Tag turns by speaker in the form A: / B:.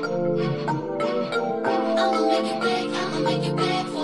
A: I'ma make it big, I'ma make it big